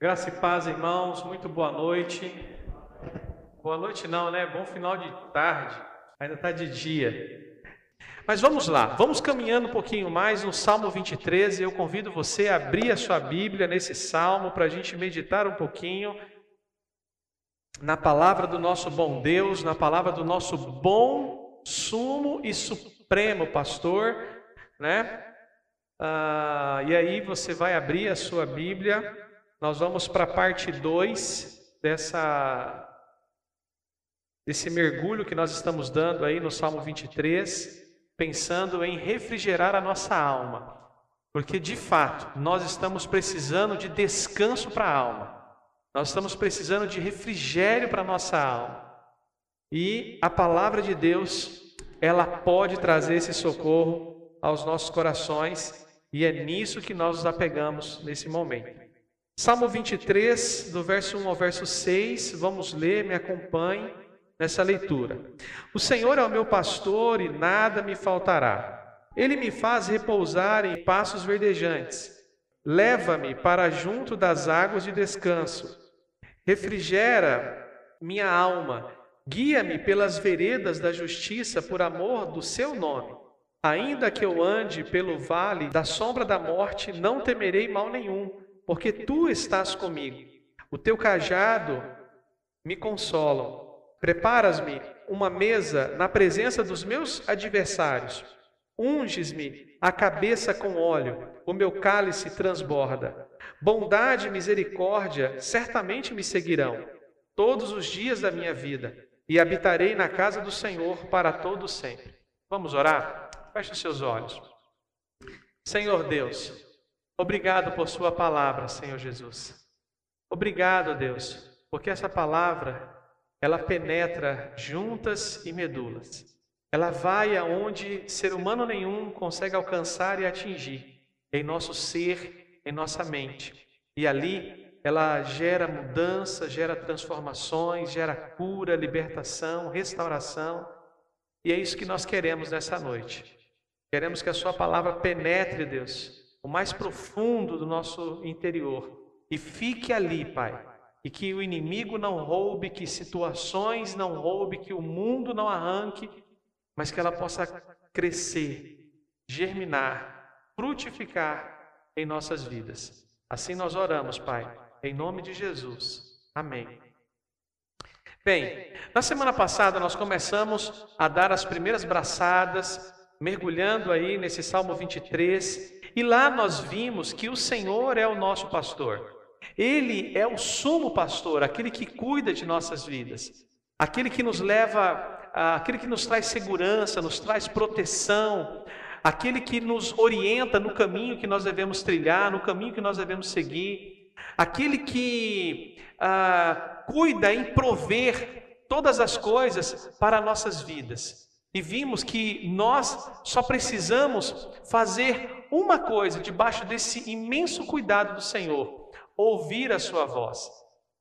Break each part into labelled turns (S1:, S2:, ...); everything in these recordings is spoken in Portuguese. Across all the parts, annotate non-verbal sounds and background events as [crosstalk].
S1: Graça e paz, irmãos, muito boa noite. Boa noite, não, né? Bom final de tarde, ainda está de dia. Mas vamos lá, vamos caminhando um pouquinho mais no Salmo 23. Eu convido você a abrir a sua Bíblia nesse salmo para a gente meditar um pouquinho na palavra do nosso bom Deus, na palavra do nosso bom, sumo e supremo pastor, né? Ah, e aí você vai abrir a sua Bíblia, nós vamos para a parte 2 dessa desse mergulho que nós estamos dando aí no Salmo 23, pensando em refrigerar a nossa alma. Porque de fato, nós estamos precisando de descanso para a alma. Nós estamos precisando de refrigério para a nossa alma. E a palavra de Deus, ela pode trazer esse socorro aos nossos corações, e é nisso que nós nos apegamos nesse momento. Salmo 23, do verso 1 ao verso 6, vamos ler, me acompanhe nessa leitura. O Senhor é o meu pastor e nada me faltará. Ele me faz repousar em passos verdejantes. Leva-me para junto das águas de descanso. Refrigera minha alma. Guia-me pelas veredas da justiça por amor do seu nome. Ainda que eu ande pelo vale da sombra da morte, não temerei mal nenhum, porque tu estás comigo. O teu cajado me consolam. Preparas-me uma mesa na presença dos meus adversários. Unges-me a cabeça com óleo, o meu cálice transborda. Bondade e misericórdia certamente me seguirão todos os dias da minha vida, e habitarei na casa do Senhor para todo sempre. Vamos orar? Feche os seus olhos. Senhor Deus, obrigado por Sua palavra, Senhor Jesus. Obrigado, Deus, porque essa palavra ela penetra juntas e medulas. Ela vai aonde ser humano nenhum consegue alcançar e atingir, em nosso ser, em nossa mente. E ali ela gera mudança, gera transformações, gera cura, libertação, restauração. E é isso que nós queremos nessa noite. Queremos que a Sua palavra penetre, Deus, o mais profundo do nosso interior e fique ali, Pai, e que o inimigo não roube, que situações não roube, que o mundo não arranque, mas que ela possa crescer, germinar, frutificar em nossas vidas. Assim nós oramos, Pai, em nome de Jesus. Amém. Bem, na semana passada nós começamos a dar as primeiras braçadas, mergulhando aí nesse Salmo 23, e lá nós vimos que o Senhor é o nosso pastor. Ele é o sumo pastor, aquele que cuida de nossas vidas, aquele que nos leva, aquele que nos traz segurança, nos traz proteção, aquele que nos orienta no caminho que nós devemos trilhar, no caminho que nós devemos seguir, aquele que ah, cuida em prover todas as coisas para nossas vidas. E vimos que nós só precisamos fazer uma coisa debaixo desse imenso cuidado do Senhor, ouvir a sua voz,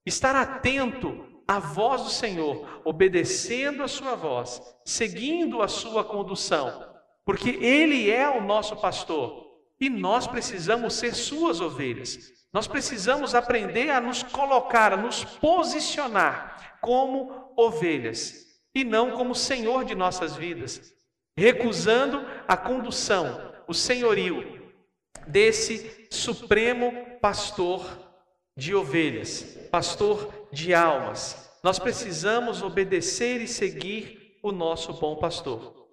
S1: estar atento à voz do Senhor, obedecendo a sua voz, seguindo a sua condução, porque Ele é o nosso pastor e nós precisamos ser suas ovelhas. Nós precisamos aprender a nos colocar, a nos posicionar como ovelhas e não como Senhor de nossas vidas, recusando a condução, o senhorio desse supremo pastor de ovelhas, pastor de almas. Nós precisamos obedecer e seguir o nosso bom pastor.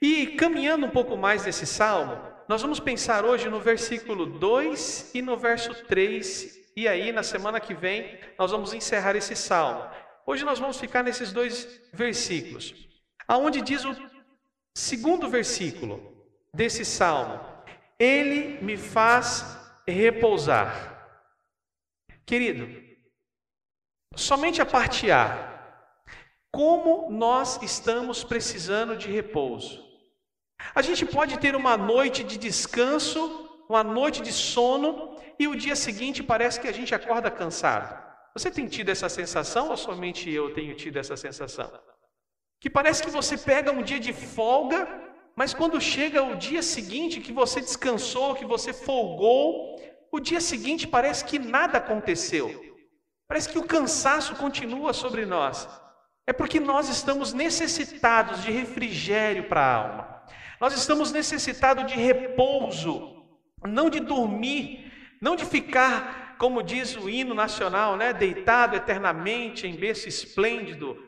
S1: E caminhando um pouco mais nesse salmo, nós vamos pensar hoje no versículo 2 e no verso 3, e aí na semana que vem nós vamos encerrar esse salmo. Hoje nós vamos ficar nesses dois versículos, aonde diz o segundo versículo desse salmo: Ele me faz repousar. Querido, somente a parte A. Como nós estamos precisando de repouso. A gente pode ter uma noite de descanso, uma noite de sono, e o dia seguinte parece que a gente acorda cansado. Você tem tido essa sensação ou somente eu tenho tido essa sensação? Que parece que você pega um dia de folga, mas quando chega o dia seguinte que você descansou, que você folgou, o dia seguinte parece que nada aconteceu. Parece que o cansaço continua sobre nós. É porque nós estamos necessitados de refrigério para a alma. Nós estamos necessitados de repouso, não de dormir, não de ficar, como diz o hino nacional, né, deitado eternamente em berço esplêndido.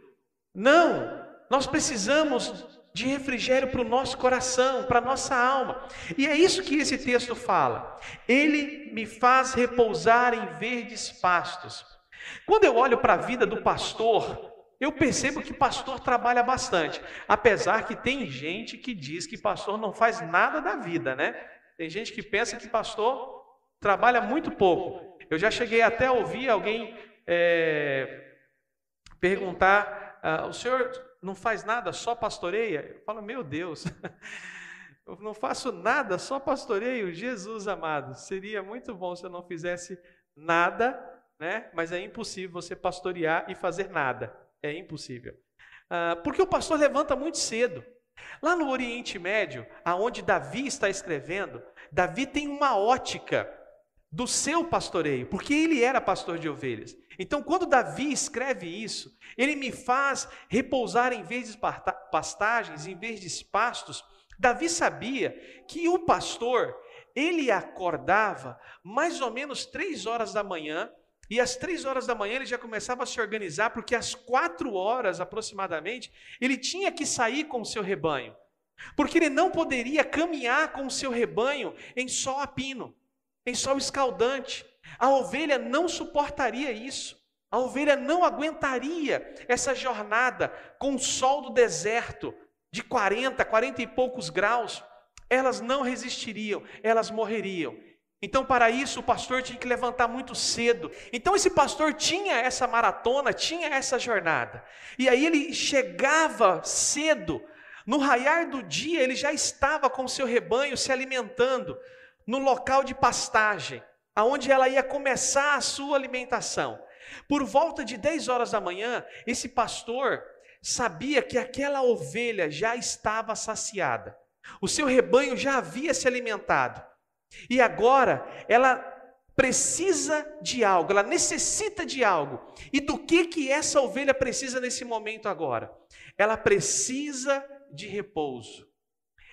S1: Não, nós precisamos de refrigério para o nosso coração, para a nossa alma. E é isso que esse texto fala. Ele me faz repousar em verdes pastos. Quando eu olho para a vida do pastor, eu percebo que pastor trabalha bastante, apesar que tem gente que diz que pastor não faz nada da vida, né? Tem gente que pensa que pastor trabalha muito pouco. Eu já cheguei até a ouvir alguém é, perguntar: ah, o senhor não faz nada, só pastoreia? Eu falo, meu Deus, [laughs] eu não faço nada, só pastoreio. Jesus amado, seria muito bom se eu não fizesse nada, né? Mas é impossível você pastorear e fazer nada. É impossível. Ah, porque o pastor levanta muito cedo. Lá no Oriente Médio, aonde Davi está escrevendo, Davi tem uma ótica do seu pastoreio, porque ele era pastor de ovelhas. Então, quando Davi escreve isso, ele me faz repousar em vez de pastagens, em vez de pastos. Davi sabia que o pastor, ele acordava mais ou menos três horas da manhã, e às três horas da manhã ele já começava a se organizar, porque às quatro horas aproximadamente, ele tinha que sair com o seu rebanho. Porque ele não poderia caminhar com o seu rebanho em sol a pino em sol escaldante. A ovelha não suportaria isso. A ovelha não aguentaria essa jornada com o sol do deserto de 40, 40 e poucos graus. Elas não resistiriam, elas morreriam. Então, para isso, o pastor tinha que levantar muito cedo. Então, esse pastor tinha essa maratona, tinha essa jornada. E aí ele chegava cedo. No raiar do dia, ele já estava com o seu rebanho se alimentando no local de pastagem, aonde ela ia começar a sua alimentação. Por volta de 10 horas da manhã, esse pastor sabia que aquela ovelha já estava saciada. O seu rebanho já havia se alimentado. E agora ela precisa de algo, ela necessita de algo. E do que que essa ovelha precisa nesse momento agora? Ela precisa de repouso.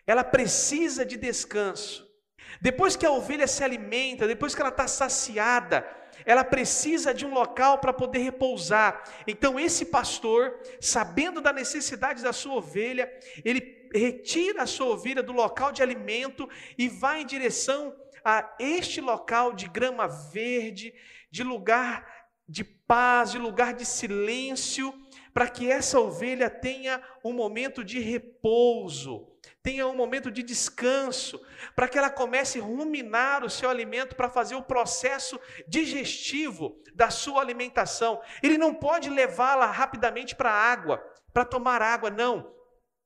S1: Ela precisa de descanso. Depois que a ovelha se alimenta, depois que ela está saciada, ela precisa de um local para poder repousar. Então, esse pastor, sabendo da necessidade da sua ovelha, ele retira a sua ovelha do local de alimento e vai em direção a este local de grama verde, de lugar de paz, de lugar de silêncio, para que essa ovelha tenha um momento de repouso tenha um momento de descanso, para que ela comece a ruminar o seu alimento para fazer o processo digestivo da sua alimentação. Ele não pode levá-la rapidamente para a água, para tomar água, não.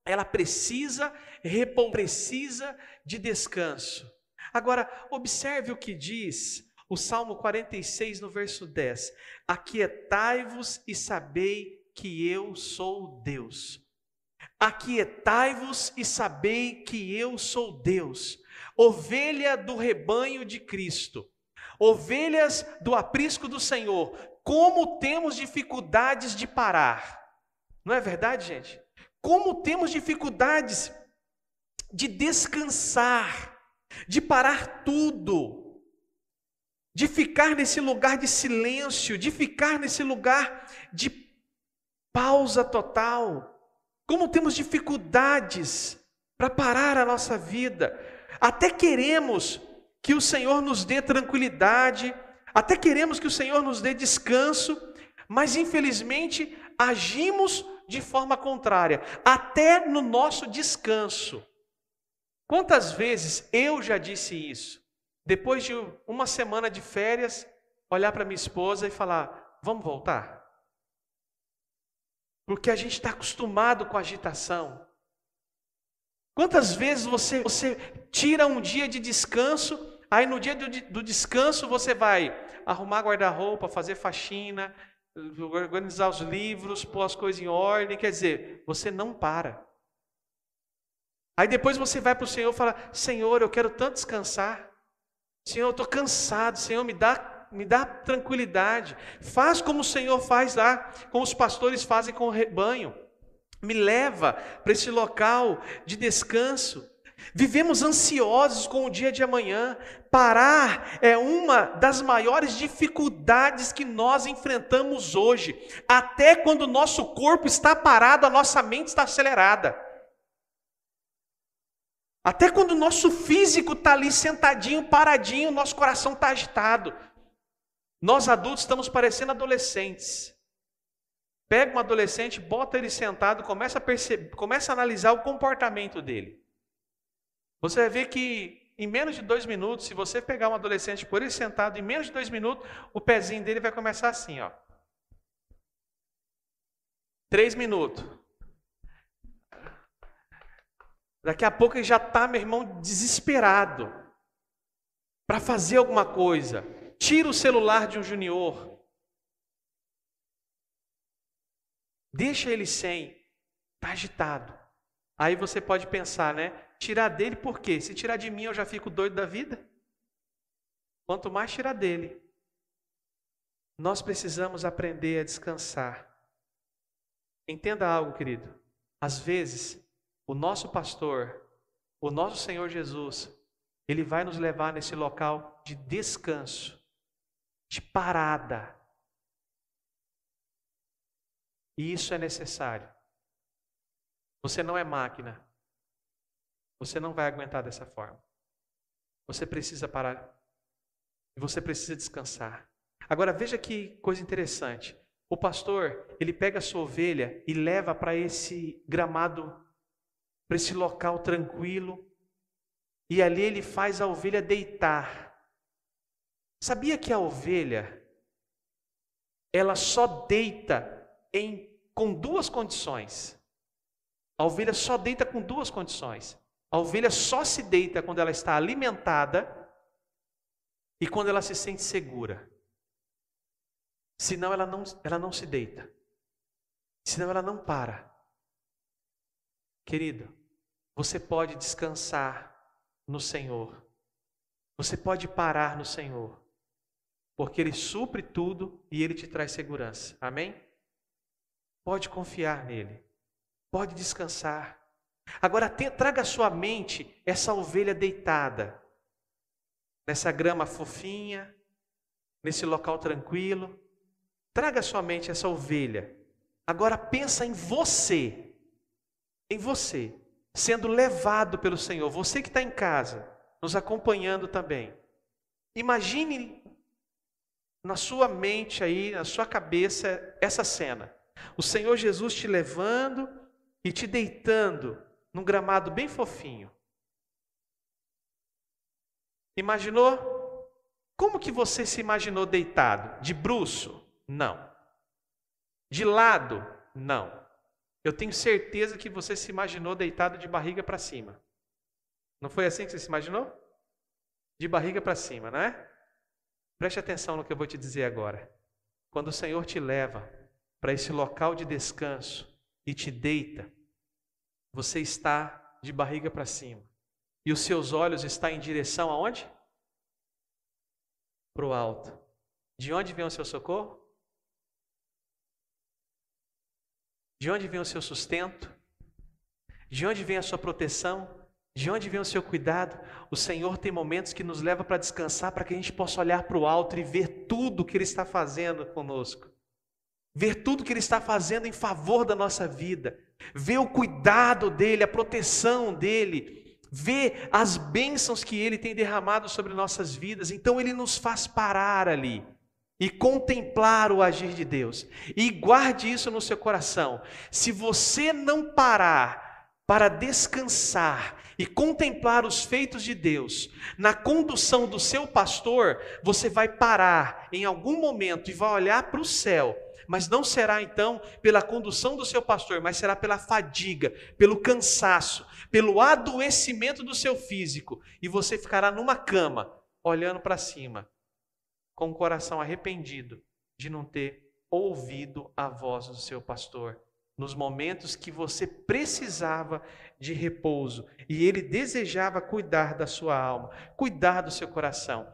S1: Ela precisa repor, precisa de descanso. Agora, observe o que diz o Salmo 46, no verso 10: Aquietai-vos e sabei que eu sou Deus. Aquietai-vos e sabei que eu sou Deus, ovelha do rebanho de Cristo, ovelhas do aprisco do Senhor. Como temos dificuldades de parar, não é verdade, gente? Como temos dificuldades de descansar, de parar tudo, de ficar nesse lugar de silêncio, de ficar nesse lugar de pausa total. Como temos dificuldades para parar a nossa vida. Até queremos que o Senhor nos dê tranquilidade, até queremos que o Senhor nos dê descanso, mas infelizmente agimos de forma contrária, até no nosso descanso. Quantas vezes eu já disse isso? Depois de uma semana de férias, olhar para minha esposa e falar: vamos voltar? Porque a gente está acostumado com agitação. Quantas vezes você, você tira um dia de descanso, aí no dia do, do descanso você vai arrumar guarda-roupa, fazer faxina, organizar os livros, pôr as coisas em ordem, quer dizer, você não para. Aí depois você vai para o Senhor e fala: Senhor, eu quero tanto descansar. Senhor, eu estou cansado, Senhor, me dá, me dá tranquilidade. Faz como o Senhor faz lá, como os pastores fazem com o rebanho. Me leva para esse local de descanso. Vivemos ansiosos com o dia de amanhã. Parar é uma das maiores dificuldades que nós enfrentamos hoje. Até quando o nosso corpo está parado, a nossa mente está acelerada. Até quando o nosso físico está ali sentadinho, paradinho, nosso coração está agitado. Nós adultos estamos parecendo adolescentes. Pega um adolescente, bota ele sentado, começa a, perceber, começa a analisar o comportamento dele. Você vai ver que em menos de dois minutos, se você pegar um adolescente por ele sentado, em menos de dois minutos, o pezinho dele vai começar assim, ó. Três minutos. Daqui a pouco ele já está, meu irmão, desesperado para fazer alguma coisa. Tira o celular de um junior. Deixa ele sem. Está agitado. Aí você pode pensar, né? Tirar dele por quê? Se tirar de mim eu já fico doido da vida? Quanto mais tirar dele. Nós precisamos aprender a descansar. Entenda algo, querido. Às vezes, o nosso pastor, o nosso Senhor Jesus, ele vai nos levar nesse local de descanso, de parada. E isso é necessário. Você não é máquina. Você não vai aguentar dessa forma. Você precisa parar. E você precisa descansar. Agora veja que coisa interessante. O pastor, ele pega a sua ovelha e leva para esse gramado para esse local tranquilo, e ali ele faz a ovelha deitar. Sabia que a ovelha ela só deita em com duas condições. A ovelha só deita com duas condições. A ovelha só se deita quando ela está alimentada e quando ela se sente segura. Senão ela não, ela não se deita. Senão ela não para. Querido, você pode descansar no Senhor. Você pode parar no Senhor. Porque Ele supre tudo e Ele te traz segurança. Amém? Pode confiar nele. Pode descansar. Agora, traga à sua mente essa ovelha deitada, nessa grama fofinha, nesse local tranquilo. Traga à sua mente essa ovelha. Agora pensa em você em você, sendo levado pelo Senhor. Você que está em casa, nos acompanhando também. Imagine na sua mente aí, na sua cabeça, essa cena. O Senhor Jesus te levando e te deitando num gramado bem fofinho. Imaginou? Como que você se imaginou deitado? De bruço? Não. De lado? Não. Eu tenho certeza que você se imaginou deitado de barriga para cima. Não foi assim que você se imaginou? De barriga para cima, não é? Preste atenção no que eu vou te dizer agora. Quando o Senhor te leva para esse local de descanso e te deita, você está de barriga para cima. E os seus olhos estão em direção aonde? Para o alto. De onde vem o seu socorro? De onde vem o seu sustento? De onde vem a sua proteção? De onde vem o seu cuidado? O Senhor tem momentos que nos leva para descansar, para que a gente possa olhar para o alto e ver tudo que Ele está fazendo conosco. Ver tudo que Ele está fazendo em favor da nossa vida. Ver o cuidado dEle, a proteção dEle. Ver as bênçãos que Ele tem derramado sobre nossas vidas. Então Ele nos faz parar ali e contemplar o agir de Deus. E guarde isso no seu coração. Se você não parar para descansar e contemplar os feitos de Deus na condução do seu pastor, você vai parar em algum momento e vai olhar para o céu. Mas não será então pela condução do seu pastor, mas será pela fadiga, pelo cansaço, pelo adoecimento do seu físico. E você ficará numa cama, olhando para cima, com o coração arrependido de não ter ouvido a voz do seu pastor nos momentos que você precisava de repouso e ele desejava cuidar da sua alma, cuidar do seu coração.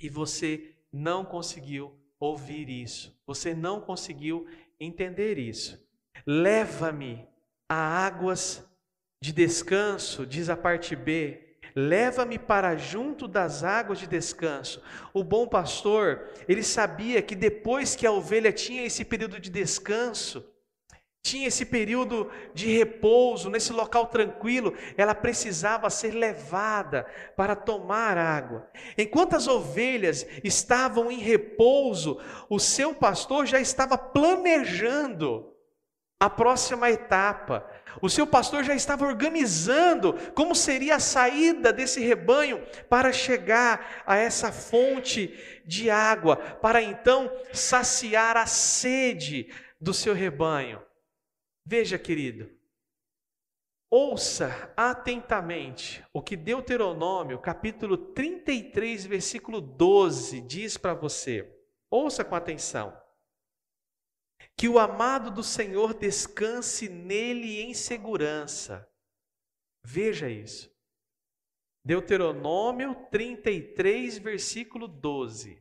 S1: E você não conseguiu ouvir isso, você não conseguiu entender isso. Leva-me a águas de descanso, diz a parte B, leva-me para junto das águas de descanso. O bom pastor, ele sabia que depois que a ovelha tinha esse período de descanso, tinha esse período de repouso, nesse local tranquilo, ela precisava ser levada para tomar água. Enquanto as ovelhas estavam em repouso, o seu pastor já estava planejando a próxima etapa. O seu pastor já estava organizando como seria a saída desse rebanho para chegar a essa fonte de água, para então saciar a sede do seu rebanho. Veja, querido, ouça atentamente o que Deuteronômio, capítulo 33, versículo 12, diz para você. Ouça com atenção. Que o amado do Senhor descanse nele em segurança. Veja isso. Deuteronômio 33, versículo 12.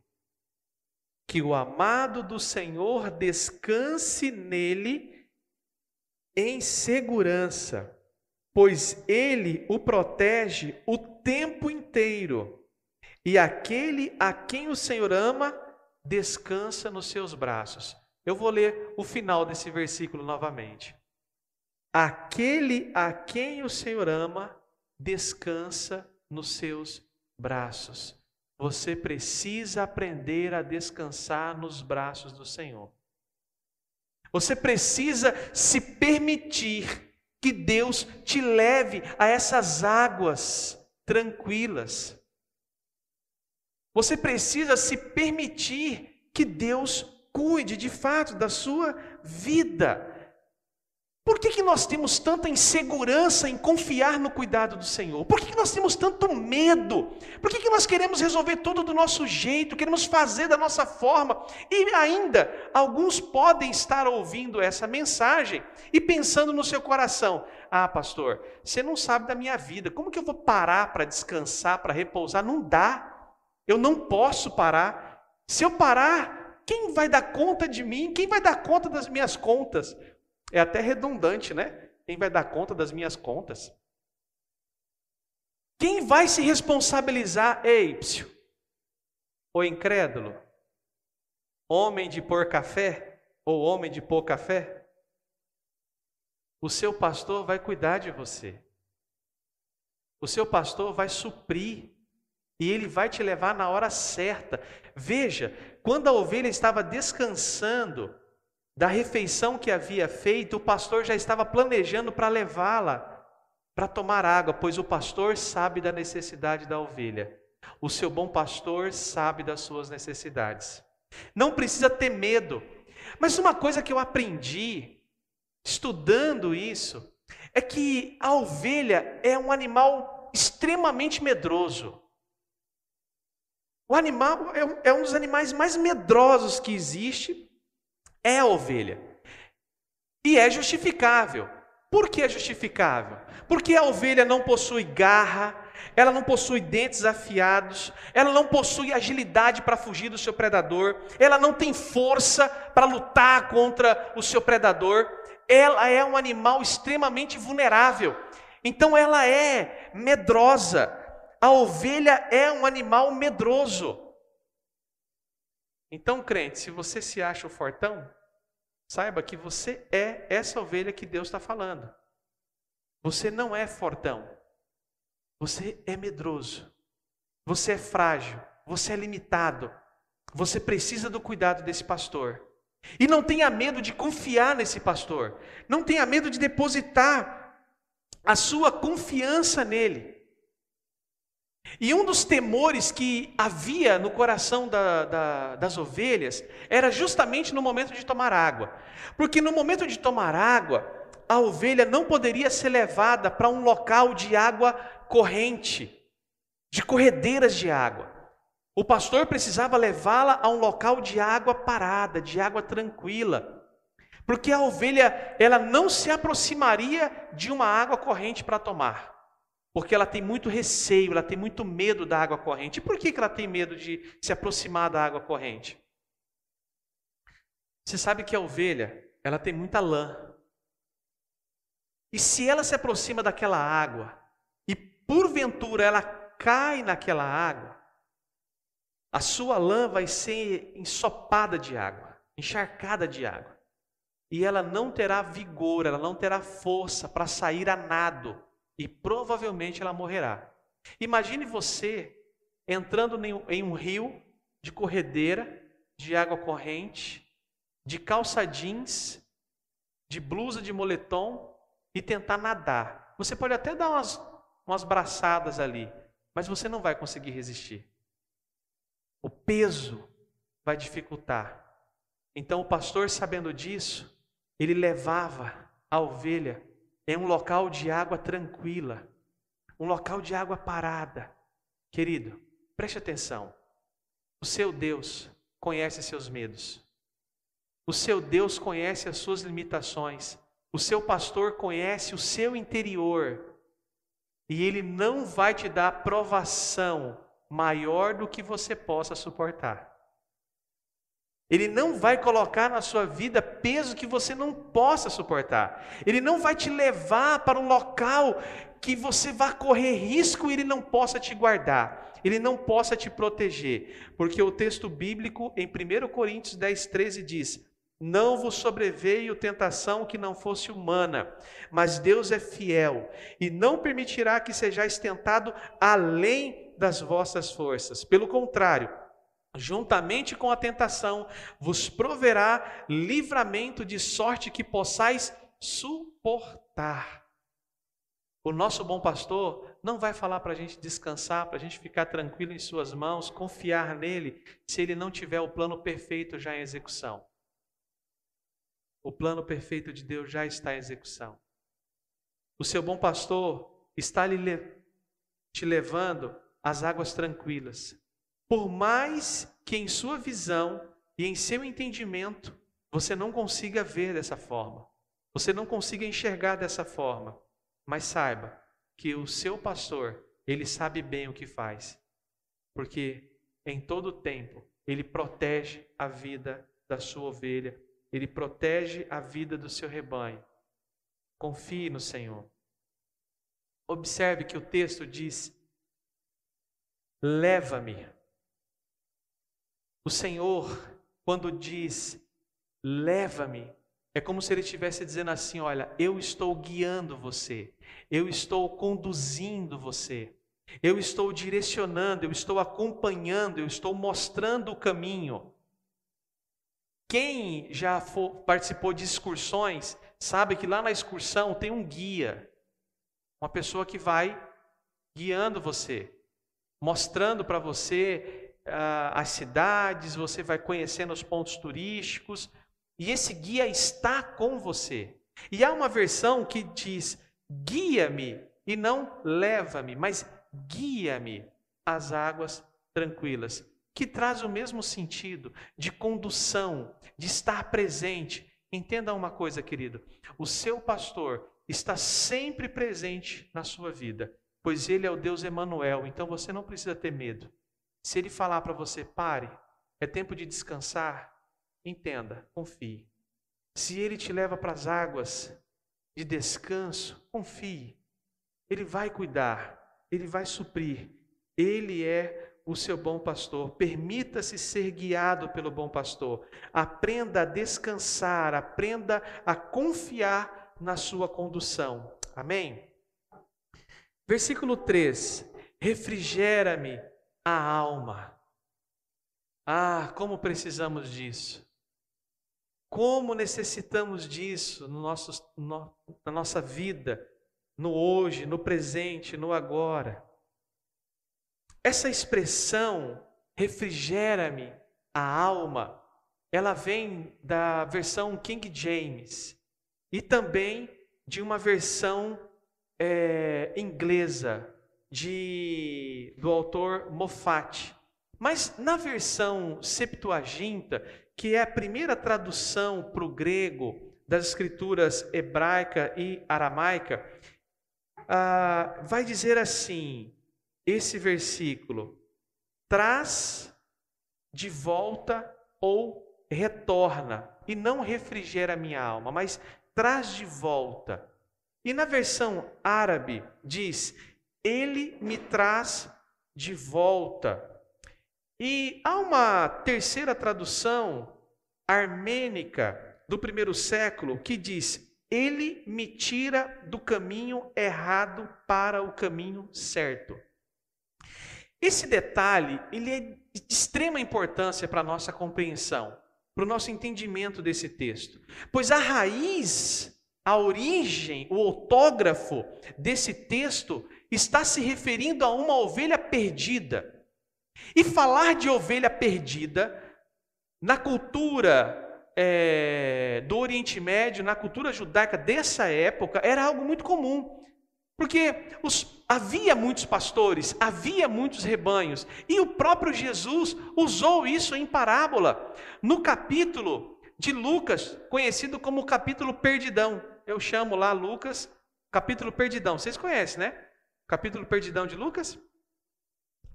S1: Que o amado do Senhor descanse nele em segurança, pois ele o protege o tempo inteiro. E aquele a quem o Senhor ama descansa nos seus braços. Eu vou ler o final desse versículo novamente. Aquele a quem o Senhor ama descansa nos seus braços. Você precisa aprender a descansar nos braços do Senhor. Você precisa se permitir que Deus te leve a essas águas tranquilas. Você precisa se permitir que Deus cuide de fato da sua vida. Por que, que nós temos tanta insegurança em confiar no cuidado do Senhor? Por que, que nós temos tanto medo? Por que, que nós queremos resolver tudo do nosso jeito, queremos fazer da nossa forma? E ainda, alguns podem estar ouvindo essa mensagem e pensando no seu coração: ah, pastor, você não sabe da minha vida, como que eu vou parar para descansar, para repousar? Não dá, eu não posso parar. Se eu parar, quem vai dar conta de mim? Quem vai dar conta das minhas contas? É até redundante, né? Quem vai dar conta das minhas contas? Quem vai se responsabilizar? Ei, psiu, o incrédulo, homem de pôr café ou homem de pôr café? O seu pastor vai cuidar de você. O seu pastor vai suprir e ele vai te levar na hora certa. Veja, quando a ovelha estava descansando, da refeição que havia feito, o pastor já estava planejando para levá-la para tomar água, pois o pastor sabe da necessidade da ovelha. O seu bom pastor sabe das suas necessidades. Não precisa ter medo. Mas uma coisa que eu aprendi estudando isso é que a ovelha é um animal extremamente medroso. O animal é um dos animais mais medrosos que existe é ovelha. E é justificável. Por que é justificável? Porque a ovelha não possui garra, ela não possui dentes afiados, ela não possui agilidade para fugir do seu predador, ela não tem força para lutar contra o seu predador, ela é um animal extremamente vulnerável. Então ela é medrosa. A ovelha é um animal medroso. Então, crente, se você se acha o fortão, saiba que você é essa ovelha que Deus está falando. Você não é fortão. Você é medroso. Você é frágil. Você é limitado. Você precisa do cuidado desse pastor. E não tenha medo de confiar nesse pastor. Não tenha medo de depositar a sua confiança nele. E um dos temores que havia no coração da, da, das ovelhas era justamente no momento de tomar água. Porque no momento de tomar água, a ovelha não poderia ser levada para um local de água corrente, de corredeiras de água. O pastor precisava levá-la a um local de água parada, de água tranquila, Porque a ovelha, ela não se aproximaria de uma água corrente para tomar. Porque ela tem muito receio, ela tem muito medo da água corrente. E por que ela tem medo de se aproximar da água corrente? Você sabe que a ovelha, ela tem muita lã. E se ela se aproxima daquela água, e porventura ela cai naquela água, a sua lã vai ser ensopada de água, encharcada de água e ela não terá vigor, ela não terá força para sair a nado e provavelmente ela morrerá. Imagine você entrando em um rio de corredeira, de água corrente, de calça jeans, de blusa de moletom e tentar nadar. Você pode até dar umas, umas braçadas ali, mas você não vai conseguir resistir. O peso vai dificultar. Então o pastor, sabendo disso, ele levava a ovelha em um local de água tranquila, um local de água parada. Querido, preste atenção. O seu Deus conhece seus medos. O seu Deus conhece as suas limitações. O seu pastor conhece o seu interior. E ele não vai te dar provação maior do que você possa suportar. Ele não vai colocar na sua vida peso que você não possa suportar. Ele não vai te levar para um local que você vá correr risco e ele não possa te guardar. Ele não possa te proteger. Porque o texto bíblico em 1 Coríntios 10, 13 diz: Não vos sobreveio tentação que não fosse humana, mas Deus é fiel e não permitirá que sejais tentado além das vossas forças. Pelo contrário, juntamente com a tentação, vos proverá livramento de sorte que possais suportar. O nosso bom pastor não vai falar para a gente descansar, para a gente ficar tranquilo em Suas mãos, confiar nele, se ele não tiver o plano perfeito já em execução. O plano perfeito de Deus já está em execução. O seu bom pastor está lhe, te levando às águas tranquilas, por mais que em sua visão e em seu entendimento você não consiga ver dessa forma, você não consiga enxergar dessa forma, mas saiba que o seu pastor, ele sabe bem o que faz, porque em todo tempo ele protege a vida da sua ovelha, ele protege a vida do seu rebanho. Confie no Senhor. Observe que o texto diz: Leva-me o Senhor, quando diz, leva-me, é como se ele estivesse dizendo assim: olha, eu estou guiando você, eu estou conduzindo você, eu estou direcionando, eu estou acompanhando, eu estou mostrando o caminho. Quem já for, participou de excursões sabe que lá na excursão tem um guia, uma pessoa que vai guiando você, mostrando para você as cidades, você vai conhecendo os pontos turísticos, e esse guia está com você. E há uma versão que diz: guia-me e não leva-me, mas guia-me às águas tranquilas, que traz o mesmo sentido de condução, de estar presente. Entenda uma coisa, querido: o seu pastor está sempre presente na sua vida, pois ele é o Deus Emanuel, então você não precisa ter medo. Se ele falar para você, pare, é tempo de descansar, entenda, confie. Se ele te leva para as águas de descanso, confie. Ele vai cuidar, ele vai suprir. Ele é o seu bom pastor. Permita-se ser guiado pelo bom pastor. Aprenda a descansar, aprenda a confiar na sua condução. Amém? Versículo 3: Refrigera-me a alma. Ah, como precisamos disso. Como necessitamos disso no nosso, no, na nossa vida, no hoje, no presente, no agora. Essa expressão, refrigera-me a alma, ela vem da versão King James e também de uma versão é, inglesa, de, do autor Moffat. Mas na versão Septuaginta, que é a primeira tradução para o grego das escrituras hebraica e aramaica, ah, vai dizer assim: esse versículo, traz de volta ou retorna, e não refrigera minha alma, mas traz de volta. E na versão árabe diz: Ele me traz de volta. E há uma terceira tradução armênica do primeiro século que diz: Ele me tira do caminho errado para o caminho certo. Esse detalhe ele é de extrema importância para a nossa compreensão, para o nosso entendimento desse texto, pois a raiz, a origem, o autógrafo desse texto está se referindo a uma ovelha perdida. E falar de ovelha perdida, na cultura é, do Oriente Médio, na cultura judaica dessa época, era algo muito comum. Porque os, havia muitos pastores, havia muitos rebanhos, e o próprio Jesus usou isso em parábola, no capítulo de Lucas, conhecido como capítulo Perdidão. Eu chamo lá Lucas, capítulo Perdidão. Vocês conhecem, né? Capítulo Perdidão de Lucas?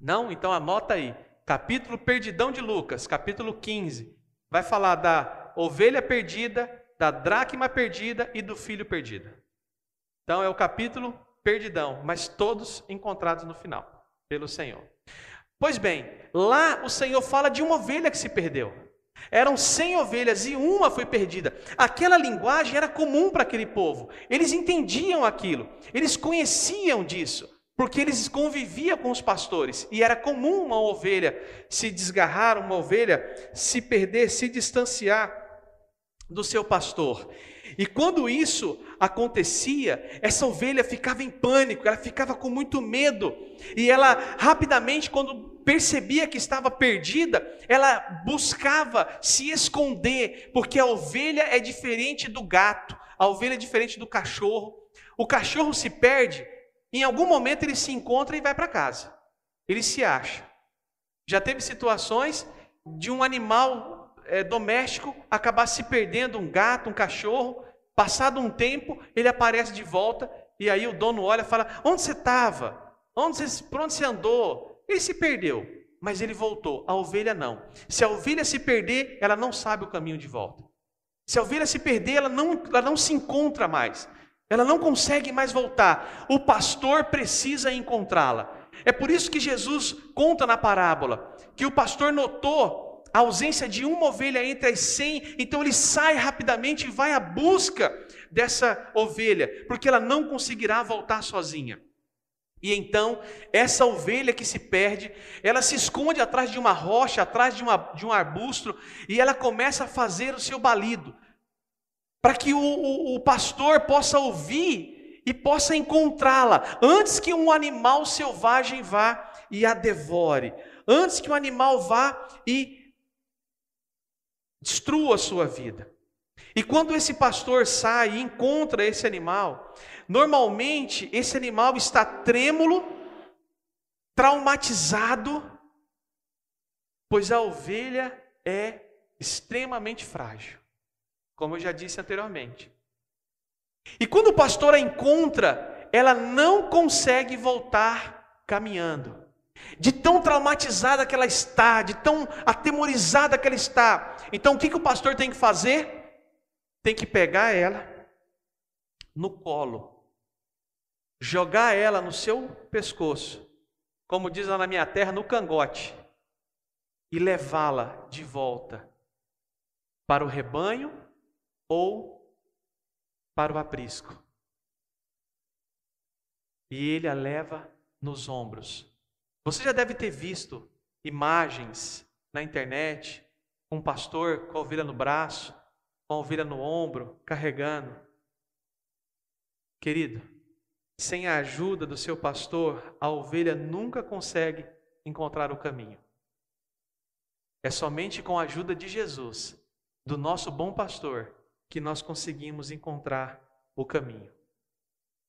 S1: Não? Então anota aí. Capítulo Perdidão de Lucas, capítulo 15. Vai falar da ovelha perdida, da dracma perdida e do filho perdido. Então é o capítulo Perdidão, mas todos encontrados no final pelo Senhor. Pois bem, lá o Senhor fala de uma ovelha que se perdeu. Eram cem ovelhas e uma foi perdida. Aquela linguagem era comum para aquele povo. Eles entendiam aquilo, eles conheciam disso porque eles conviviam com os pastores e era comum uma ovelha se desgarrar, uma ovelha se perder, se distanciar do seu pastor. E quando isso acontecia, essa ovelha ficava em pânico, ela ficava com muito medo, e ela rapidamente, quando percebia que estava perdida, ela buscava se esconder, porque a ovelha é diferente do gato, a ovelha é diferente do cachorro. O cachorro se perde, em algum momento ele se encontra e vai para casa. Ele se acha. Já teve situações de um animal é, doméstico acabar se perdendo, um gato, um cachorro. Passado um tempo, ele aparece de volta e aí o dono olha e fala: Onde você estava? Onde você, por onde você andou? Ele se perdeu, mas ele voltou. A ovelha não. Se a ovelha se perder, ela não sabe o caminho de volta. Se a ovelha se perder, ela não, ela não se encontra mais. Ela não consegue mais voltar. O pastor precisa encontrá-la. É por isso que Jesus conta na parábola que o pastor notou a ausência de uma ovelha entre as cem, então ele sai rapidamente e vai à busca dessa ovelha, porque ela não conseguirá voltar sozinha. E então, essa ovelha que se perde, ela se esconde atrás de uma rocha, atrás de, uma, de um arbusto, e ela começa a fazer o seu balido para que o, o, o pastor possa ouvir e possa encontrá-la, antes que um animal selvagem vá e a devore, antes que um animal vá e destrua a sua vida. E quando esse pastor sai e encontra esse animal, normalmente esse animal está trêmulo, traumatizado, pois a ovelha é extremamente frágil como eu já disse anteriormente. E quando o pastor a encontra, ela não consegue voltar caminhando. De tão traumatizada que ela está, de tão atemorizada que ela está. Então o que, que o pastor tem que fazer? Tem que pegar ela no colo, jogar ela no seu pescoço, como diz lá na minha terra, no cangote, e levá-la de volta para o rebanho ou para o aprisco. E ele a leva nos ombros. Você já deve ter visto imagens na internet, um pastor com a ovelha no braço, com a ovelha no ombro, carregando. Querido, sem a ajuda do seu pastor, a ovelha nunca consegue encontrar o caminho. É somente com a ajuda de Jesus, do nosso bom pastor, que nós conseguimos encontrar o caminho.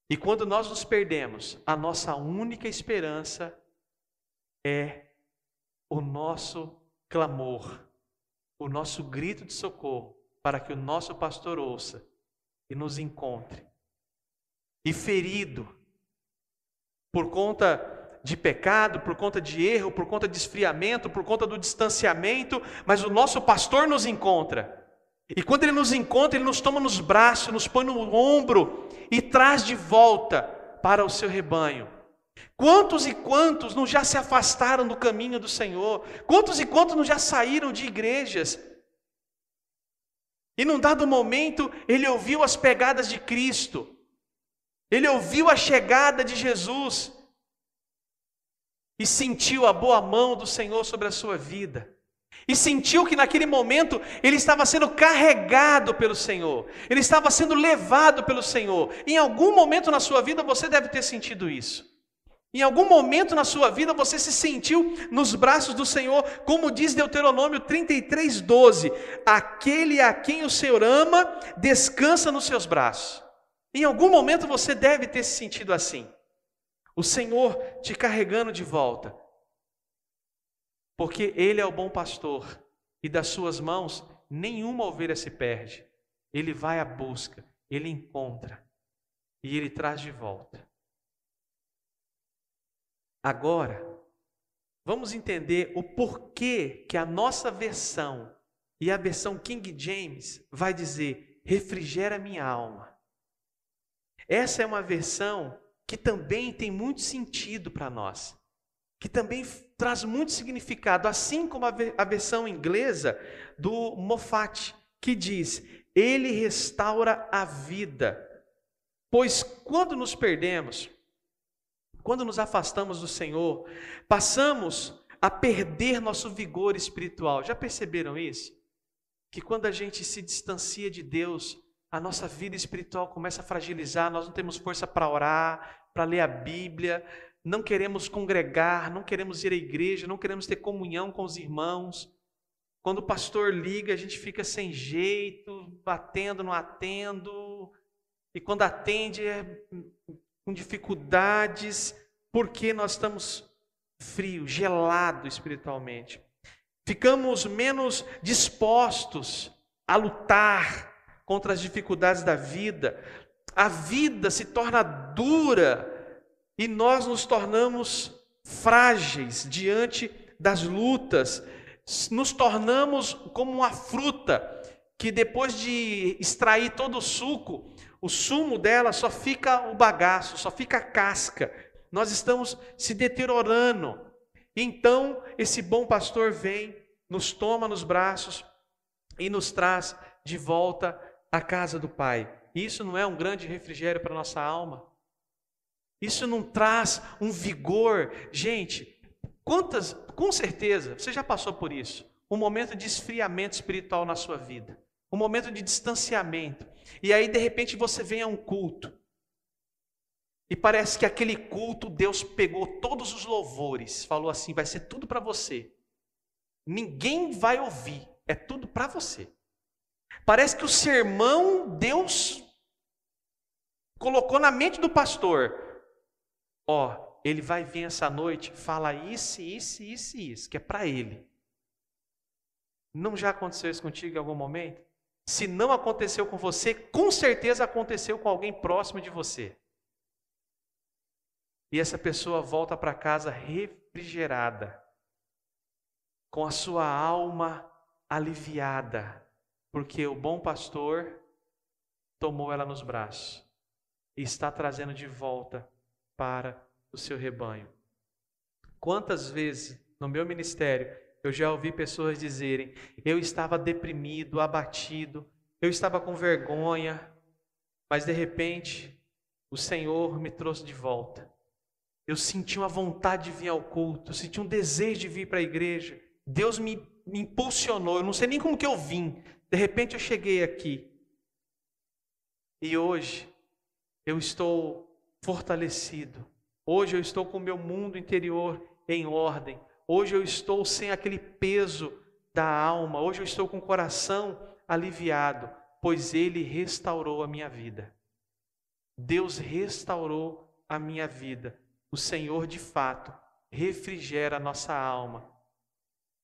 S1: E quando nós nos perdemos, a nossa única esperança é o nosso clamor, o nosso grito de socorro, para que o nosso pastor ouça e nos encontre. E ferido por conta de pecado, por conta de erro, por conta de esfriamento, por conta do distanciamento, mas o nosso pastor nos encontra. E quando ele nos encontra, ele nos toma nos braços, nos põe no ombro e traz de volta para o seu rebanho. Quantos e quantos não já se afastaram do caminho do Senhor? Quantos e quantos não já saíram de igrejas? E num dado momento, ele ouviu as pegadas de Cristo, ele ouviu a chegada de Jesus, e sentiu a boa mão do Senhor sobre a sua vida. E sentiu que naquele momento ele estava sendo carregado pelo Senhor, ele estava sendo levado pelo Senhor. Em algum momento na sua vida você deve ter sentido isso. Em algum momento na sua vida você se sentiu nos braços do Senhor, como diz Deuteronômio 33, 12: Aquele a quem o Senhor ama, descansa nos seus braços. Em algum momento você deve ter se sentido assim. O Senhor te carregando de volta. Porque Ele é o bom pastor e das suas mãos nenhuma ovelha se perde. Ele vai à busca, ele encontra e ele traz de volta. Agora, vamos entender o porquê que a nossa versão e a versão King James vai dizer: refrigera minha alma. Essa é uma versão que também tem muito sentido para nós, que também traz muito significado, assim como a versão inglesa do Moffat, que diz: Ele restaura a vida. Pois quando nos perdemos, quando nos afastamos do Senhor, passamos a perder nosso vigor espiritual. Já perceberam isso? Que quando a gente se distancia de Deus, a nossa vida espiritual começa a fragilizar, nós não temos força para orar, para ler a Bíblia, não queremos congregar, não queremos ir à igreja, não queremos ter comunhão com os irmãos. Quando o pastor liga, a gente fica sem jeito, batendo, não atendo. E quando atende, é com dificuldades, porque nós estamos frios, gelados espiritualmente. Ficamos menos dispostos a lutar contra as dificuldades da vida a vida se torna dura e nós nos tornamos frágeis diante das lutas, nos tornamos como uma fruta que depois de extrair todo o suco, o sumo dela só fica o bagaço, só fica a casca. Nós estamos se deteriorando. Então, esse bom pastor vem, nos toma nos braços e nos traz de volta à casa do Pai. Isso não é um grande refrigério para nossa alma? Isso não traz um vigor? Gente, quantas, com certeza, você já passou por isso. Um momento de esfriamento espiritual na sua vida. Um momento de distanciamento. E aí, de repente, você vem a um culto. E parece que aquele culto, Deus pegou todos os louvores, falou assim: vai ser tudo para você. Ninguém vai ouvir, é tudo para você. Parece que o sermão Deus colocou na mente do pastor. Ó, ele vai vir essa noite, fala isso, isso, isso isso, que é para ele. Não já aconteceu isso contigo em algum momento? Se não aconteceu com você, com certeza aconteceu com alguém próximo de você. E essa pessoa volta para casa refrigerada, com a sua alma aliviada, porque o bom pastor tomou ela nos braços e está trazendo de volta para o seu rebanho. Quantas vezes no meu ministério eu já ouvi pessoas dizerem: eu estava deprimido, abatido, eu estava com vergonha, mas de repente o Senhor me trouxe de volta. Eu senti uma vontade de vir ao culto, senti um desejo de vir para a igreja. Deus me, me impulsionou, eu não sei nem como que eu vim, de repente eu cheguei aqui. E hoje eu estou fortalecido. Hoje eu estou com o meu mundo interior em ordem. Hoje eu estou sem aquele peso da alma. Hoje eu estou com o coração aliviado, pois Ele restaurou a minha vida. Deus restaurou a minha vida. O Senhor, de fato, refrigera a nossa alma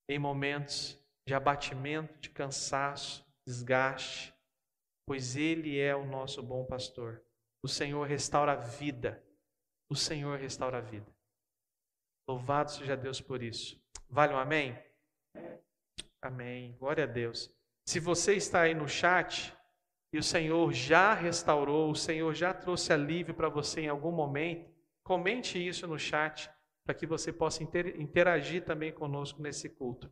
S1: em momentos de abatimento, de cansaço, desgaste. pois Ele é o nosso bom pastor. O Senhor restaura a vida. O Senhor restaura a vida. Louvado seja Deus por isso. Vale um amém? Amém. Glória a Deus. Se você está aí no chat e o Senhor já restaurou, o Senhor já trouxe alívio para você em algum momento, comente isso no chat para que você possa interagir também conosco nesse culto.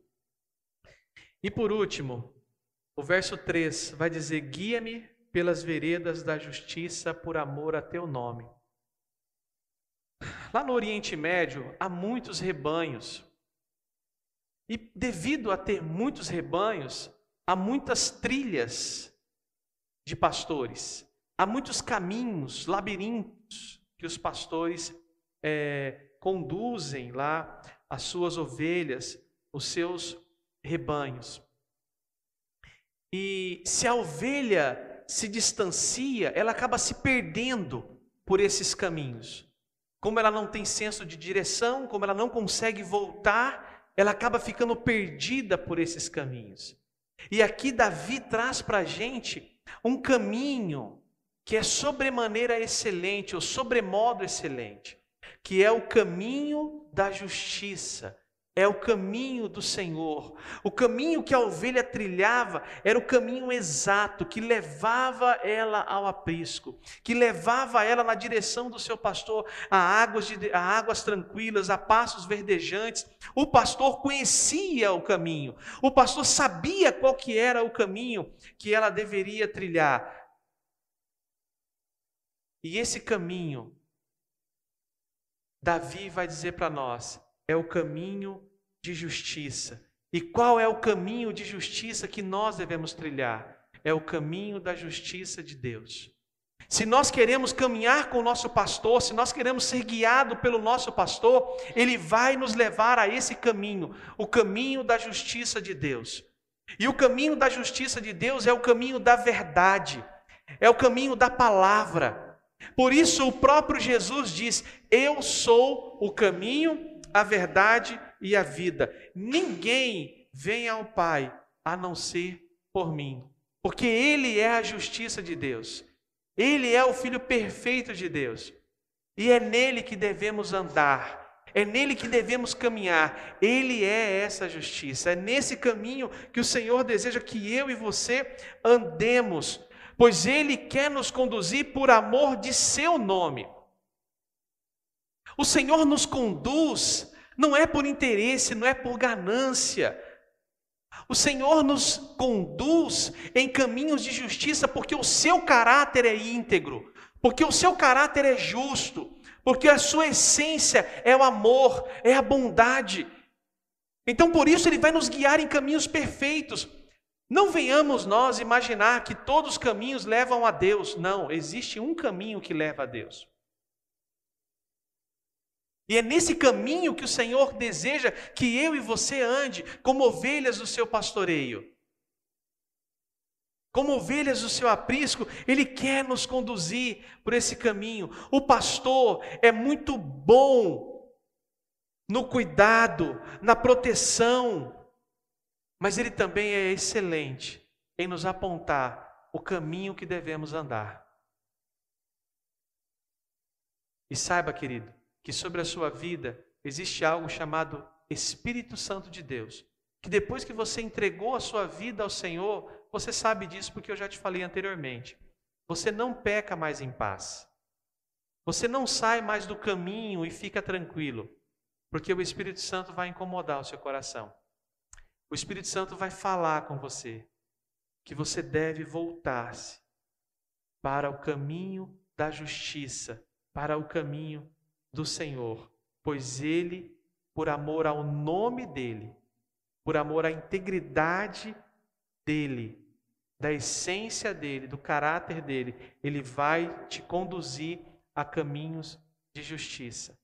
S1: E por último, o verso 3 vai dizer: Guia-me pelas veredas da justiça por amor a teu nome. Lá no Oriente Médio há muitos rebanhos. E devido a ter muitos rebanhos, há muitas trilhas de pastores, há muitos caminhos, labirintos que os pastores é, conduzem lá as suas ovelhas, os seus rebanhos. E se a ovelha se distancia, ela acaba se perdendo por esses caminhos. Como ela não tem senso de direção, como ela não consegue voltar, ela acaba ficando perdida por esses caminhos. E aqui Davi traz para a gente um caminho que é sobremaneira excelente, ou sobremodo excelente, que é o caminho da justiça, é o caminho do Senhor. O caminho que a ovelha trilhava era o caminho exato que levava ela ao aprisco, que levava ela na direção do seu pastor, a águas, de, a águas tranquilas, a passos verdejantes. O pastor conhecia o caminho. O pastor sabia qual que era o caminho que ela deveria trilhar. E esse caminho Davi vai dizer para nós, é o caminho de justiça. E qual é o caminho de justiça que nós devemos trilhar? É o caminho da justiça de Deus. Se nós queremos caminhar com o nosso pastor, se nós queremos ser guiado pelo nosso pastor, ele vai nos levar a esse caminho, o caminho da justiça de Deus. E o caminho da justiça de Deus é o caminho da verdade, é o caminho da palavra. Por isso o próprio Jesus diz: Eu sou o caminho, a verdade e a vida. Ninguém vem ao Pai a não ser por mim, porque Ele é a justiça de Deus, Ele é o Filho perfeito de Deus, e é nele que devemos andar. É nele que devemos caminhar. Ele é essa justiça. É nesse caminho que o Senhor deseja que eu e você andemos, pois Ele quer nos conduzir por amor de Seu nome. O Senhor nos conduz não é por interesse, não é por ganância. O Senhor nos conduz em caminhos de justiça porque o seu caráter é íntegro, porque o seu caráter é justo, porque a sua essência é o amor, é a bondade. Então, por isso, Ele vai nos guiar em caminhos perfeitos. Não venhamos nós imaginar que todos os caminhos levam a Deus. Não, existe um caminho que leva a Deus. E é nesse caminho que o Senhor deseja que eu e você ande como ovelhas do seu pastoreio. Como ovelhas do seu aprisco, Ele quer nos conduzir por esse caminho. O pastor é muito bom no cuidado, na proteção, mas ele também é excelente em nos apontar o caminho que devemos andar. E saiba, querido, que sobre a sua vida existe algo chamado Espírito Santo de Deus. Que depois que você entregou a sua vida ao Senhor, você sabe disso porque eu já te falei anteriormente. Você não peca mais em paz. Você não sai mais do caminho e fica tranquilo, porque o Espírito Santo vai incomodar o seu coração. O Espírito Santo vai falar com você que você deve voltar-se para o caminho da justiça, para o caminho do Senhor, pois ele, por amor ao nome dele, por amor à integridade dele, da essência dele, do caráter dele, ele vai te conduzir a caminhos de justiça.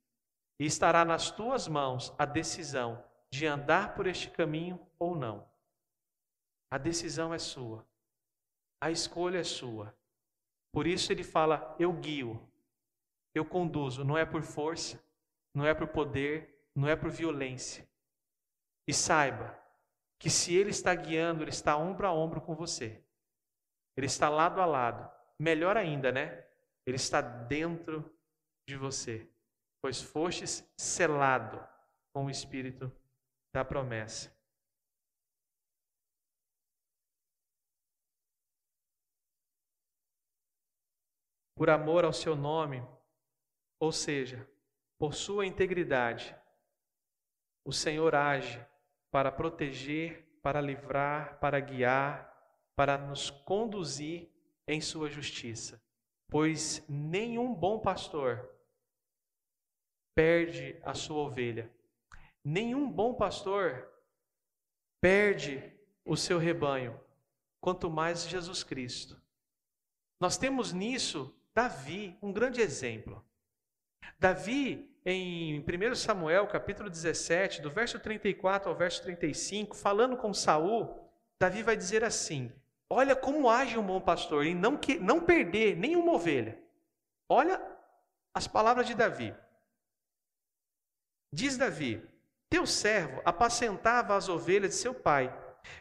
S1: E estará nas tuas mãos a decisão de andar por este caminho ou não. A decisão é sua. A escolha é sua. Por isso ele fala: Eu guio, eu conduzo, não é por força, não é por poder, não é por violência. E saiba que se Ele está guiando, Ele está ombro a ombro com você. Ele está lado a lado. Melhor ainda, né? Ele está dentro de você, pois fostes selado com o Espírito da promessa. Por amor ao seu nome, ou seja, por sua integridade, o Senhor age para proteger, para livrar, para guiar, para nos conduzir em sua justiça. Pois nenhum bom pastor perde a sua ovelha. Nenhum bom pastor perde o seu rebanho, quanto mais Jesus Cristo. Nós temos nisso Davi, um grande exemplo. Davi, em 1 Samuel, capítulo 17, do verso 34 ao verso 35, falando com Saul, Davi vai dizer assim: Olha como age um bom pastor em não, que, não perder nenhuma ovelha. Olha as palavras de Davi. Diz Davi: Teu servo apacentava as ovelhas de seu pai.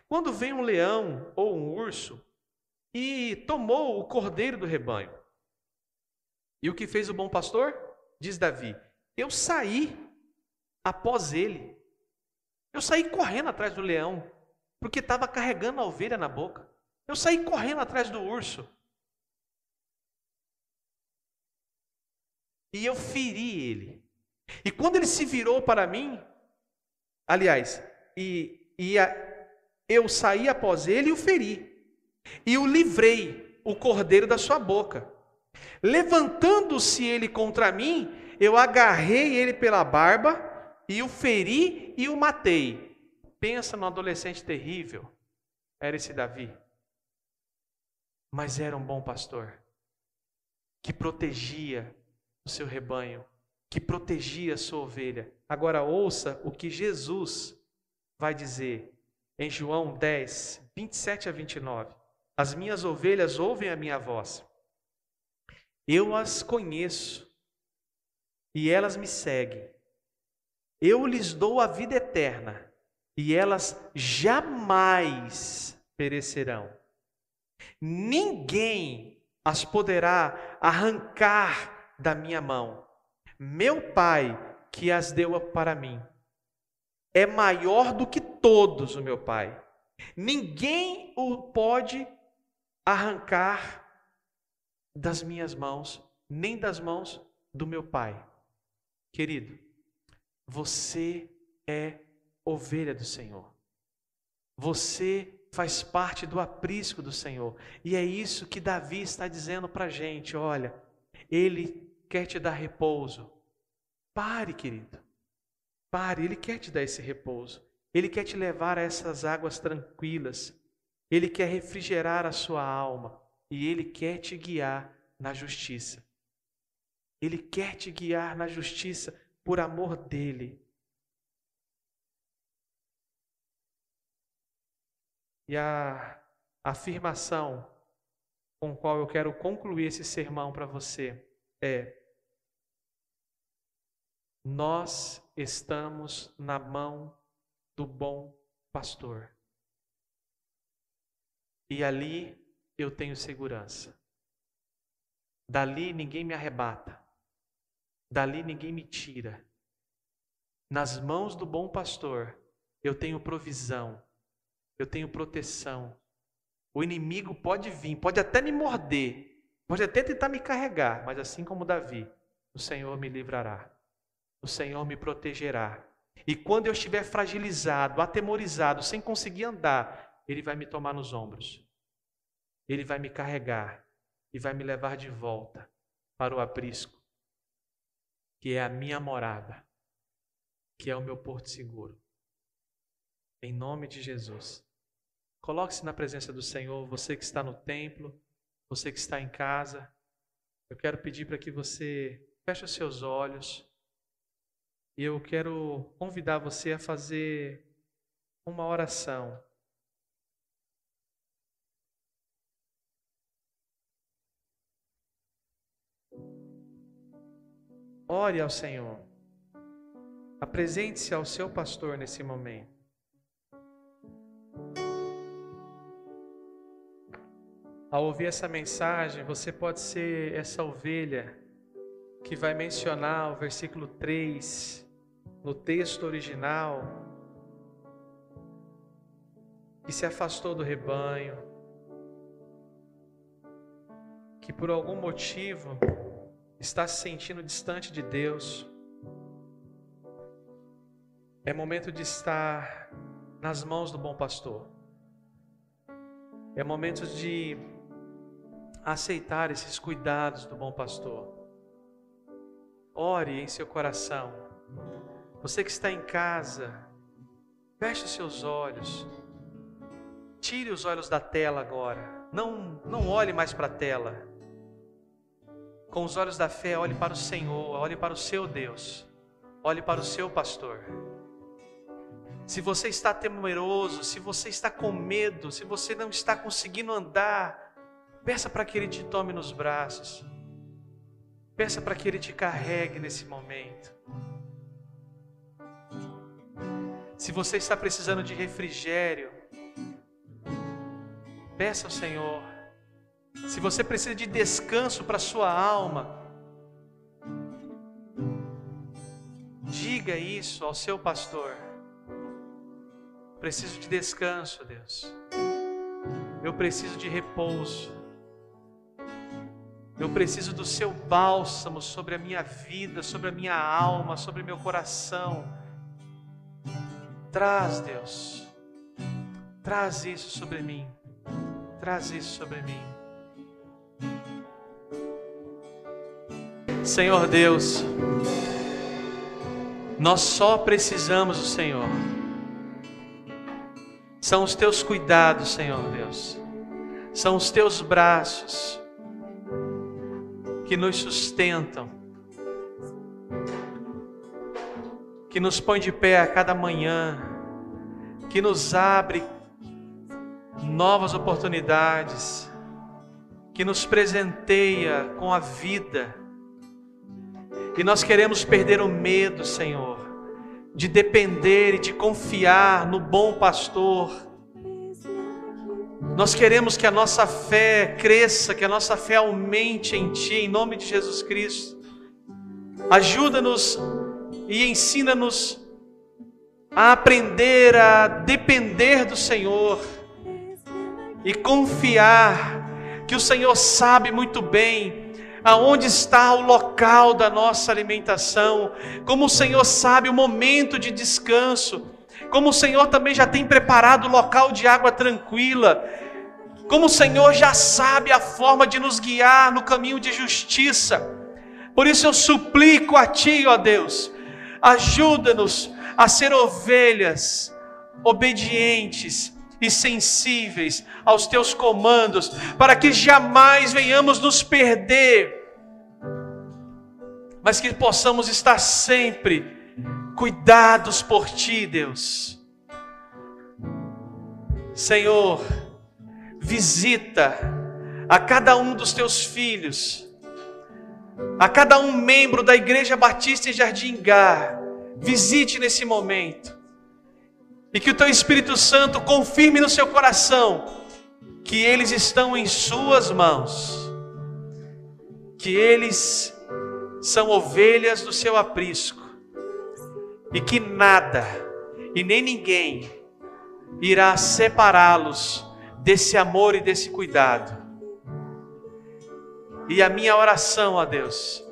S1: Quando vem um leão ou um urso e tomou o cordeiro do rebanho. E o que fez o bom pastor? Diz Davi: Eu saí após ele. Eu saí correndo atrás do leão, porque estava carregando a ovelha na boca. Eu saí correndo atrás do urso. E eu feri ele. E quando ele se virou para mim, aliás, e, e a, eu saí após ele e o feri. E o livrei, o cordeiro da sua boca. Levantando-se ele contra mim, eu agarrei ele pela barba e o feri e o matei. Pensa no adolescente terrível. Era esse Davi. Mas era um bom pastor que protegia o seu rebanho, que protegia a sua ovelha. Agora ouça o que Jesus vai dizer em João 10, 27 a 29. As minhas ovelhas ouvem a minha voz. Eu as conheço e elas me seguem. Eu lhes dou a vida eterna e elas jamais perecerão. Ninguém as poderá arrancar da minha mão. Meu Pai, que as deu para mim, é maior do que todos, o meu Pai. Ninguém o pode arrancar das minhas mãos, nem das mãos do meu Pai. Querido, você é ovelha do Senhor. Você faz parte do aprisco do Senhor. E é isso que Davi está dizendo para a gente: olha, ele quer te dar repouso. Pare, querido. Pare, ele quer te dar esse repouso. Ele quer te levar a essas águas tranquilas. Ele quer refrigerar a sua alma e ele quer te guiar na justiça. Ele quer te guiar na justiça por amor dele. E a afirmação com qual eu quero concluir esse sermão para você é: Nós estamos na mão do bom pastor. E ali eu tenho segurança. Dali ninguém me arrebata. Dali ninguém me tira. Nas mãos do bom pastor eu tenho provisão, eu tenho proteção. O inimigo pode vir, pode até me morder, pode até tentar me carregar, mas assim como Davi, o Senhor me livrará, o Senhor me protegerá. E quando eu estiver fragilizado, atemorizado, sem conseguir andar, Ele vai me tomar nos ombros ele vai me carregar e vai me levar de volta para o aprisco, que é a minha morada, que é o meu porto seguro. Em nome de Jesus. Coloque-se na presença do Senhor, você que está no templo, você que está em casa. Eu quero pedir para que você feche os seus olhos. E eu quero convidar você a fazer uma oração Ore ao Senhor. Apresente-se ao seu pastor nesse momento. Ao ouvir essa mensagem, você pode ser essa ovelha que vai mencionar o versículo 3 no texto original, que se afastou do rebanho, que por algum motivo está se sentindo distante de Deus. É momento de estar nas mãos do bom pastor. É momento de aceitar esses cuidados do bom pastor. Ore em seu coração. Você que está em casa, feche seus olhos. Tire os olhos da tela agora. Não, não olhe mais para a tela. Com os olhos da fé, olhe para o Senhor, olhe para o seu Deus, olhe para o seu pastor. Se você está temeroso, se você está com medo, se você não está conseguindo andar, Peça para que Ele te tome nos braços. Peça para que Ele te carregue nesse momento. Se você está precisando de refrigério, peça ao Senhor. Se você precisa de descanso para sua alma, diga isso ao seu pastor. Preciso de descanso, Deus. Eu preciso de repouso. Eu preciso do seu bálsamo sobre a minha vida, sobre a minha alma, sobre meu coração. Traz, Deus. Traz isso sobre mim. Traz isso sobre mim. Senhor Deus, nós só precisamos do Senhor. São os teus cuidados, Senhor Deus. São os teus braços que nos sustentam, que nos põe de pé a cada manhã, que nos abre novas oportunidades, que nos presenteia com a vida. E nós queremos perder o medo, Senhor, de depender e de confiar no bom pastor nós queremos que a nossa fé cresça, que a nossa fé aumente em Ti, em nome de Jesus Cristo. Ajuda-nos e ensina-nos a aprender a depender do Senhor e confiar que o Senhor sabe muito bem aonde está o local da nossa alimentação, como o Senhor sabe o momento de descanso? Como o Senhor também já tem preparado o local de água tranquila, como o Senhor já sabe a forma de nos guiar no caminho de justiça. Por isso eu suplico a Ti, ó Deus, ajuda-nos a ser ovelhas obedientes e sensíveis aos Teus comandos, para que jamais venhamos nos perder, mas que possamos estar sempre cuidados por ti, Deus. Senhor, visita a cada um dos teus filhos, a cada um membro da Igreja Batista em Jardim Gar, visite nesse momento, e que o teu Espírito Santo confirme no seu coração que eles estão em Suas mãos, que eles são ovelhas do seu aprisco, e que nada e nem ninguém irá separá-los desse amor e desse cuidado. E a minha oração a Deus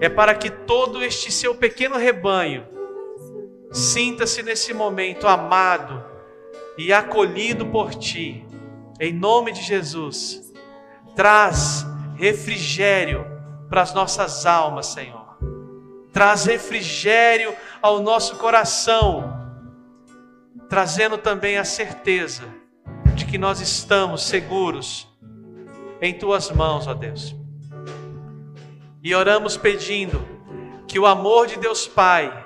S1: é para que todo este seu pequeno rebanho sinta-se nesse momento amado e acolhido por ti, em nome de Jesus. Traz refrigério para as nossas almas, Senhor traz refrigério ao nosso coração, trazendo também a certeza de que nós estamos seguros em tuas mãos, ó Deus. E oramos pedindo que o amor de Deus Pai,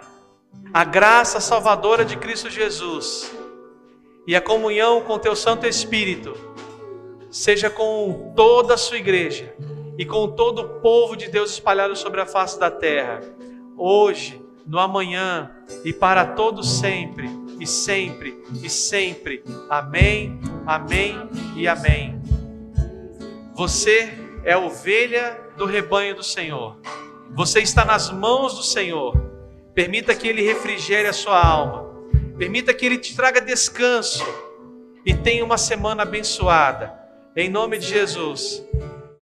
S1: a graça salvadora de Cristo Jesus e a comunhão com teu Santo Espírito seja com toda a sua igreja e com todo o povo de Deus espalhado sobre a face da terra hoje, no amanhã e para todos sempre, e sempre, e sempre. Amém, amém e amém. Você é ovelha do rebanho do Senhor. Você está nas mãos do Senhor. Permita que Ele refrigere a sua alma. Permita que Ele te traga descanso. E tenha uma semana abençoada. Em nome de Jesus.